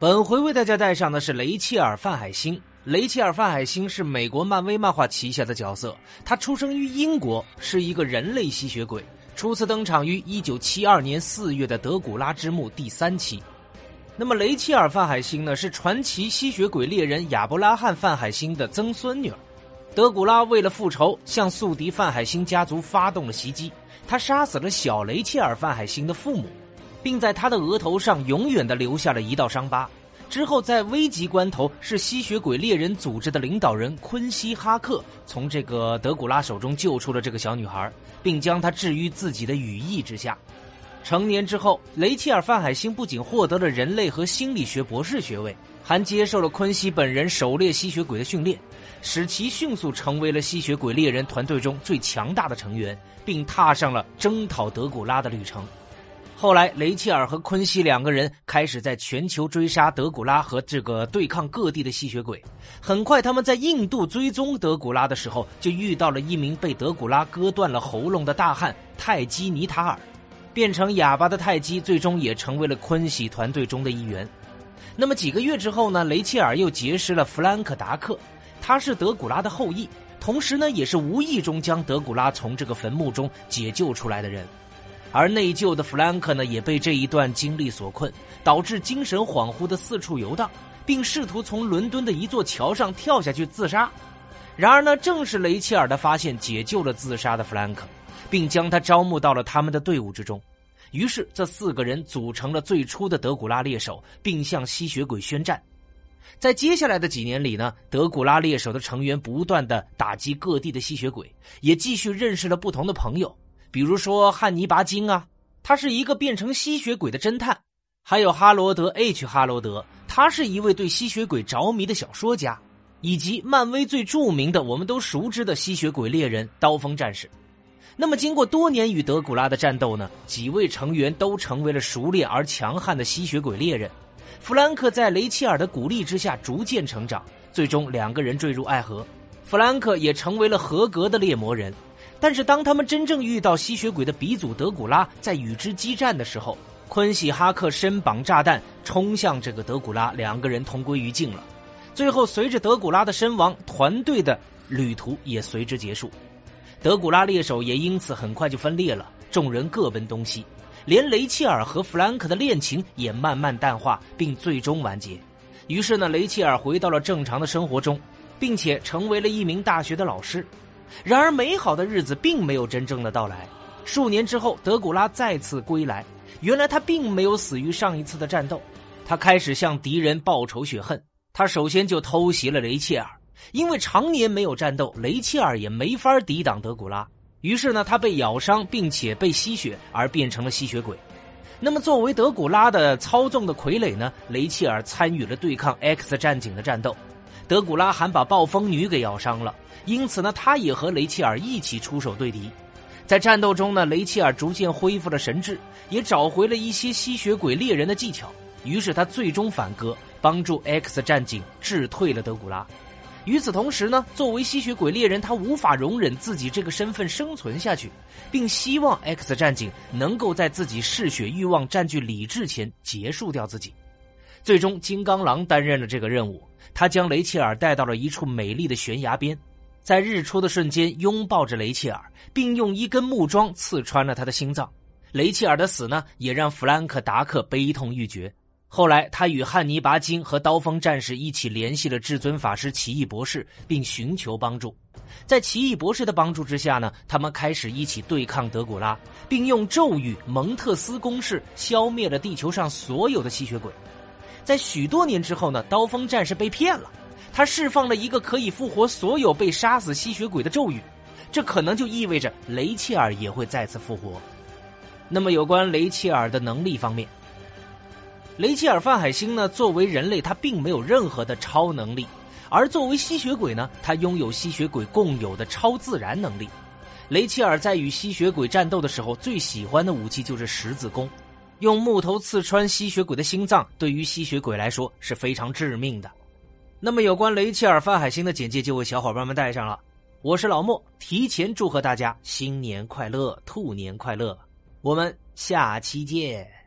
本回为大家带上的是雷切尔·范海辛。雷切尔·范海辛是美国漫威漫画旗下的角色，他出生于英国，是一个人类吸血鬼，初次登场于1972年4月的《德古拉之墓》第三期。那么，雷切尔·范海辛呢，是传奇吸血鬼猎人亚伯拉罕·范海辛的曾孙女。德古拉为了复仇，向宿敌范海辛家族发动了袭击，他杀死了小雷切尔·范海辛的父母。并在他的额头上永远的留下了一道伤疤。之后，在危急关头，是吸血鬼猎人组织的领导人昆西哈克从这个德古拉手中救出了这个小女孩，并将她置于自己的羽翼之下。成年之后，雷切尔·范海辛不仅获得了人类和心理学博士学位，还接受了昆西本人狩猎吸血鬼的训练，使其迅速成为了吸血鬼猎人团队中最强大的成员，并踏上了征讨德古拉的旅程。后来，雷切尔和昆西两个人开始在全球追杀德古拉和这个对抗各地的吸血鬼。很快，他们在印度追踪德古拉的时候，就遇到了一名被德古拉割断了喉咙的大汉泰基尼塔尔。变成哑巴的泰基最终也成为了昆西团队中的一员。那么几个月之后呢？雷切尔又结识了弗兰克达克，他是德古拉的后裔，同时呢，也是无意中将德古拉从这个坟墓中解救出来的人。而内疚的弗兰克呢，也被这一段经历所困，导致精神恍惚的四处游荡，并试图从伦敦的一座桥上跳下去自杀。然而呢，正是雷切尔的发现解救了自杀的弗兰克，并将他招募到了他们的队伍之中。于是，这四个人组成了最初的德古拉猎手，并向吸血鬼宣战。在接下来的几年里呢，德古拉猎手的成员不断的打击各地的吸血鬼，也继续认识了不同的朋友。比如说汉尼拔金啊，他是一个变成吸血鬼的侦探；还有哈罗德 ·H· 哈罗德，他是一位对吸血鬼着迷的小说家；以及漫威最著名的、我们都熟知的吸血鬼猎人刀锋战士。那么，经过多年与德古拉的战斗呢，几位成员都成为了熟练而强悍的吸血鬼猎人。弗兰克在雷切尔的鼓励之下逐渐成长，最终两个人坠入爱河，弗兰克也成为了合格的猎魔人。但是，当他们真正遇到吸血鬼的鼻祖德古拉，在与之激战的时候，昆西哈克身绑炸弹冲向这个德古拉，两个人同归于尽了。最后，随着德古拉的身亡，团队的旅途也随之结束，德古拉猎手也因此很快就分裂了，众人各奔东西，连雷切尔和弗兰克的恋情也慢慢淡化，并最终完结。于是呢，雷切尔回到了正常的生活中，并且成为了一名大学的老师。然而，美好的日子并没有真正的到来。数年之后，德古拉再次归来。原来他并没有死于上一次的战斗，他开始向敌人报仇雪恨。他首先就偷袭了雷切尔，因为常年没有战斗，雷切尔也没法抵挡德古拉。于是呢，他被咬伤，并且被吸血，而变成了吸血鬼。那么，作为德古拉的操纵的傀儡呢？雷切尔参与了对抗 X 战警的战斗。德古拉还把暴风女给咬伤了，因此呢，他也和雷切尔一起出手对敌。在战斗中呢，雷切尔逐渐恢复了神智，也找回了一些吸血鬼猎人的技巧。于是他最终反戈，帮助 X 战警制退了德古拉。与此同时呢，作为吸血鬼猎人，他无法容忍自己这个身份生存下去，并希望 X 战警能够在自己嗜血欲望占据理智前结束掉自己。最终，金刚狼担任了这个任务。他将雷切尔带到了一处美丽的悬崖边，在日出的瞬间拥抱着雷切尔，并用一根木桩刺穿了他的心脏。雷切尔的死呢，也让弗兰克达克悲痛欲绝。后来，他与汉尼拔金和刀锋战士一起联系了至尊法师奇异博士，并寻求帮助。在奇异博士的帮助之下呢，他们开始一起对抗德古拉，并用咒语蒙特斯公式消灭了地球上所有的吸血鬼。在许多年之后呢，刀锋战士被骗了，他释放了一个可以复活所有被杀死吸血鬼的咒语，这可能就意味着雷切尔也会再次复活。那么，有关雷切尔的能力方面，雷切尔范海辛呢，作为人类，他并没有任何的超能力，而作为吸血鬼呢，他拥有吸血鬼共有的超自然能力。雷切尔在与吸血鬼战斗的时候，最喜欢的武器就是十字弓。用木头刺穿吸血鬼的心脏，对于吸血鬼来说是非常致命的。那么，有关雷切尔·范海辛的简介就为小伙伴们带上了。我是老莫，提前祝贺大家新年快乐，兔年快乐！我们下期见。